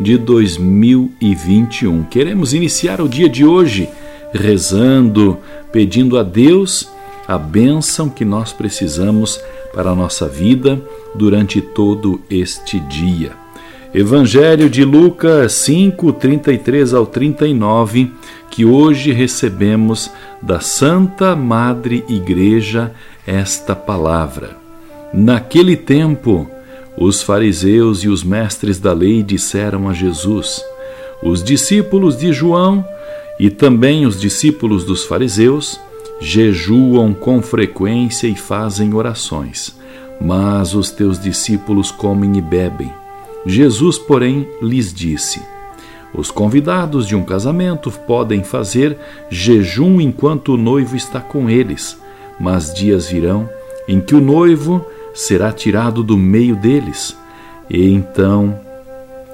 de 2021. Queremos iniciar o dia de hoje rezando, pedindo a Deus a bênção que nós precisamos para a nossa vida durante todo este dia. Evangelho de Lucas 5, 33 ao 39, que hoje recebemos da Santa Madre Igreja esta palavra. Naquele tempo, os fariseus e os mestres da lei disseram a Jesus: Os discípulos de João e também os discípulos dos fariseus jejuam com frequência e fazem orações, mas os teus discípulos comem e bebem. Jesus, porém, lhes disse: Os convidados de um casamento podem fazer jejum enquanto o noivo está com eles, mas dias virão em que o noivo será tirado do meio deles. E então,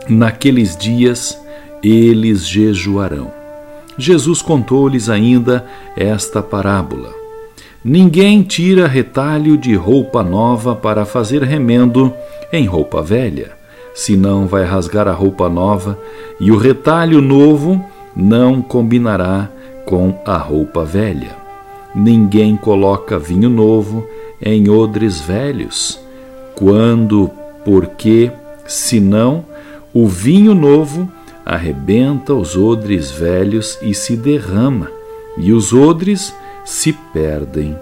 naqueles dias, eles jejuarão. Jesus contou-lhes ainda esta parábola. Ninguém tira retalho de roupa nova para fazer remendo em roupa velha senão vai rasgar a roupa nova, e o retalho novo não combinará com a roupa velha. Ninguém coloca vinho novo em odres velhos. Quando, porque, senão, o vinho novo arrebenta os odres velhos e se derrama, e os odres se perdem.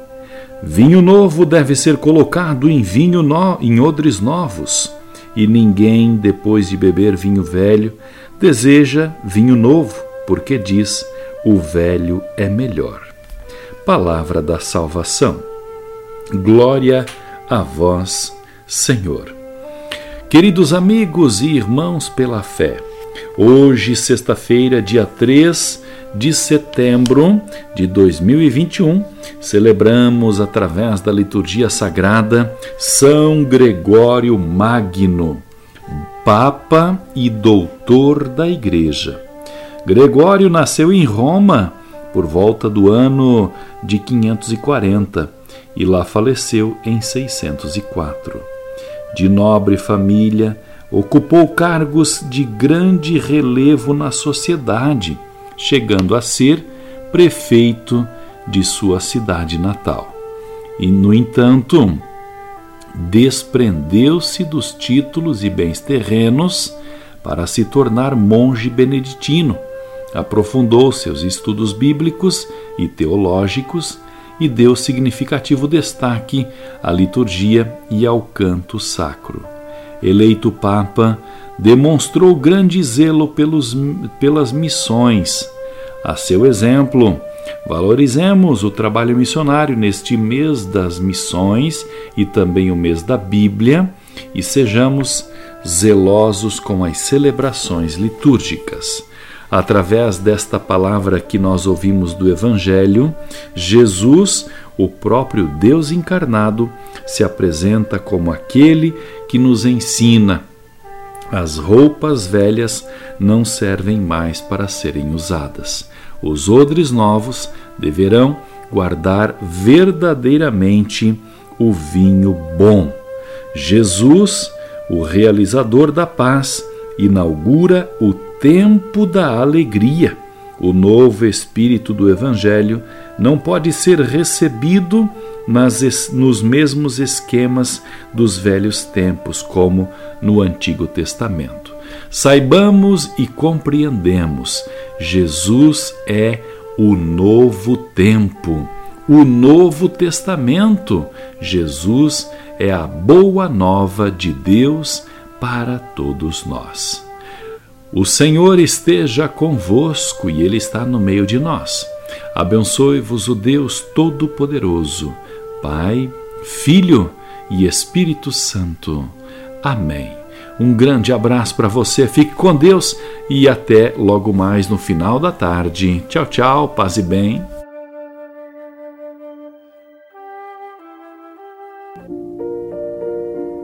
Vinho novo deve ser colocado em vinho no, em odres novos e ninguém, depois de beber vinho velho, deseja vinho novo, porque diz: o velho é melhor. Palavra da salvação. Glória a vós, Senhor. Queridos amigos e irmãos pela fé, hoje, sexta-feira, dia 3 de setembro de 2021, celebramos através da liturgia sagrada São Gregório Magno, Papa e Doutor da Igreja. Gregório nasceu em Roma por volta do ano de 540 e lá faleceu em 604. De nobre família, ocupou cargos de grande relevo na sociedade chegando a ser prefeito de sua cidade natal. E, no entanto, desprendeu-se dos títulos e bens terrenos para se tornar monge beneditino. Aprofundou seus estudos bíblicos e teológicos e deu significativo destaque à liturgia e ao canto sacro. Eleito Papa, demonstrou grande zelo pelos, pelas missões. A seu exemplo, valorizemos o trabalho missionário neste mês das missões e também o mês da Bíblia e sejamos zelosos com as celebrações litúrgicas. Através desta palavra que nós ouvimos do Evangelho, Jesus, o próprio Deus encarnado, se apresenta como aquele que nos ensina as roupas velhas não servem mais para serem usadas. Os odres novos deverão guardar verdadeiramente o vinho bom. Jesus, o realizador da paz, inaugura o tempo da alegria. O novo espírito do Evangelho não pode ser recebido nas, nos mesmos esquemas dos velhos tempos, como no Antigo Testamento. Saibamos e compreendemos: Jesus é o novo tempo, o Novo Testamento. Jesus é a boa nova de Deus para todos nós. O Senhor esteja convosco e Ele está no meio de nós. Abençoe-vos o Deus Todo-Poderoso, Pai, Filho e Espírito Santo. Amém. Um grande abraço para você, fique com Deus e até logo mais no final da tarde. Tchau, tchau, paz e bem.